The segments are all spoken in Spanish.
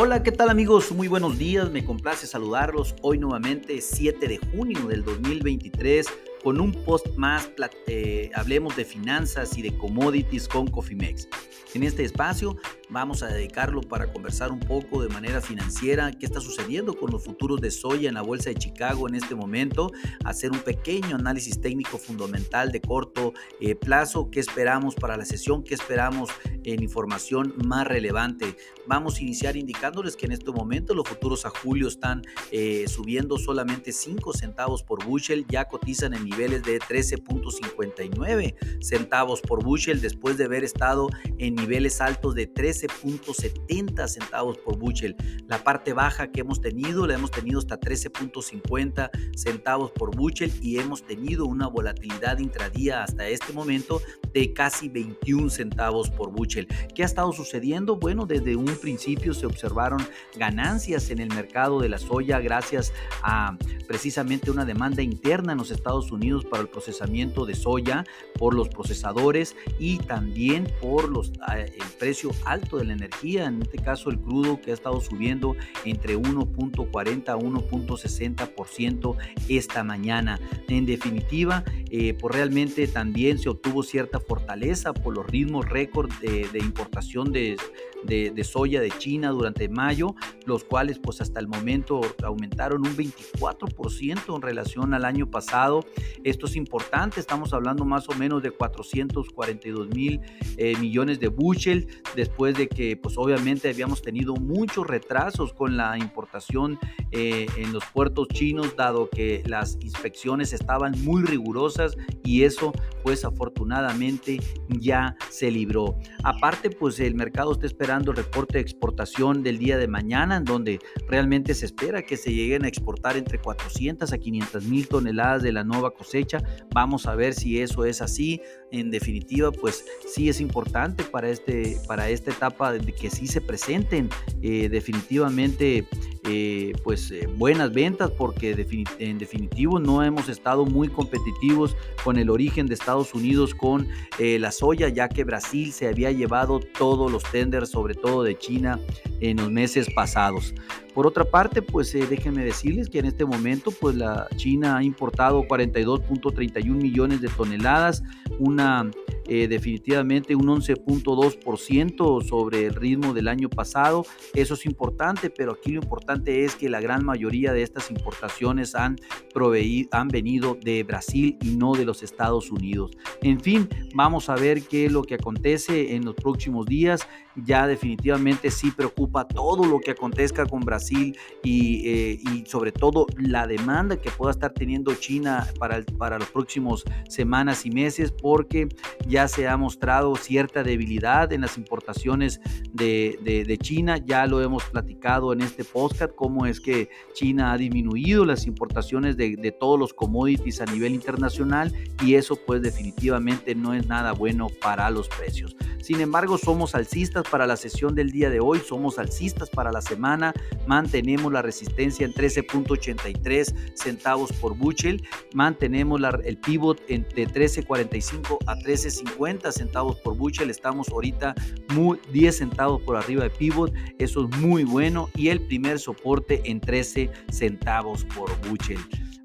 Hola, ¿qué tal amigos? Muy buenos días, me complace saludarlos hoy nuevamente 7 de junio del 2023 con un post más, eh, hablemos de finanzas y de commodities con Cofimex. En este espacio vamos a dedicarlo para conversar un poco de manera financiera qué está sucediendo con los futuros de soya en la bolsa de Chicago en este momento, hacer un pequeño análisis técnico fundamental de corto eh, plazo, qué esperamos para la sesión, qué esperamos en información más relevante. Vamos a iniciar indicándoles que en este momento los futuros a julio están eh, subiendo solamente 5 centavos por bushel, ya cotizan en niveles de 13.59 centavos por bushel después de haber estado en niveles altos de 13.70 centavos por bushel. La parte baja que hemos tenido la hemos tenido hasta 13.50 centavos por bushel y hemos tenido una volatilidad intradía hasta este momento de casi 21 centavos por bushel. ¿Qué ha estado sucediendo? Bueno, desde un principio se observaron ganancias en el mercado de la soya gracias a precisamente una demanda interna en los Estados Unidos para el procesamiento de soya por los procesadores y también por los, ah, el precio alto de la energía, en este caso el crudo que ha estado subiendo entre 1.40 a 1.60% esta mañana. En definitiva, eh, pues realmente también se obtuvo cierta fortaleza por los ritmos récord de, importación de, de, soya de China durante mayo, los cuales pues hasta el momento aumentaron un 24% en relación al año pasado. Esto es importante, estamos hablando más o menos de 442 mil eh, millones de bushel, después de que pues obviamente habíamos tenido muchos retrasos con la importación eh, en los puertos chinos, dado que las inspecciones estaban muy rigurosas y eso pues afortunadamente ya se libró. Aparte pues el mercado está esperando el reporte de exportación del día de mañana, en donde realmente se espera que se lleguen a exportar entre 400 a 500 mil toneladas de la nueva cosecha. Vamos a ver si eso es así. En definitiva, pues sí es importante para, este, para esta etapa de que sí se presenten eh, definitivamente eh, pues eh, buenas ventas porque en definitivo no hemos estado muy competitivos con el origen de Estados Unidos con la soya ya que Brasil se había llevado todos los tenders sobre todo de China en los meses pasados. Por otra parte, pues eh, déjenme decirles que en este momento, pues la China ha importado 42.31 millones de toneladas, una eh, definitivamente un 11.2% sobre el ritmo del año pasado. Eso es importante, pero aquí lo importante es que la gran mayoría de estas importaciones han, proveído, han venido de Brasil y no de los Estados Unidos. En fin, vamos a ver qué es lo que acontece en los próximos días. Ya definitivamente sí preocupa todo lo que acontezca con Brasil y, eh, y sobre todo la demanda que pueda estar teniendo China para, para los próximos semanas y meses porque ya ya se ha mostrado cierta debilidad en las importaciones de, China. Ya lo hemos platicado en este podcast, cómo es que China ha disminuido las importaciones de, de todos los commodities a nivel internacional y eso pues definitivamente no es nada bueno para los precios. Sin embargo, somos alcistas para la sesión del día de hoy, somos alcistas para la semana, mantenemos la resistencia en 13.83 centavos por bushel, mantenemos el pivot de 13.45 a 13.50 centavos por bushel, estamos ahorita muy 10 centavos por arriba de pivot, eso es muy bueno y el primer soporte en 13 centavos por bushel.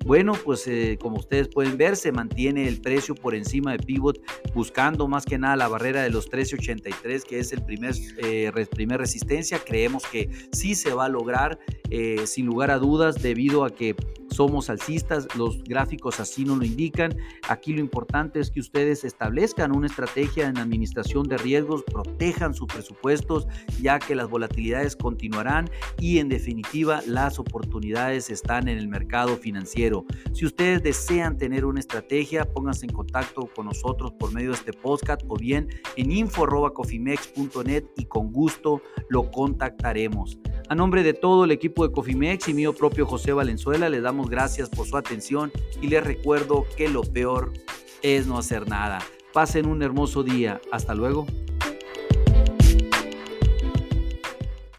Bueno, pues eh, como ustedes pueden ver, se mantiene el precio por encima de pivot, buscando más que nada la barrera de los 13.83, que es el primer, eh, primer resistencia. Creemos que sí se va a lograr, eh, sin lugar a dudas, debido a que somos alcistas, los gráficos así nos lo indican. Aquí lo importante es que ustedes establezcan una estrategia en administración de riesgos, protejan sus presupuestos, ya que las volatilidades continuarán y en definitiva las oportunidades están en el mercado financiero. Si ustedes desean tener una estrategia, pónganse en contacto con nosotros por medio de este podcast o bien en info.cofimex.net y con gusto lo contactaremos. A nombre de todo el equipo de Cofimex y mío propio José Valenzuela, le damos gracias por su atención y les recuerdo que lo peor es no hacer nada. Pasen un hermoso día. Hasta luego.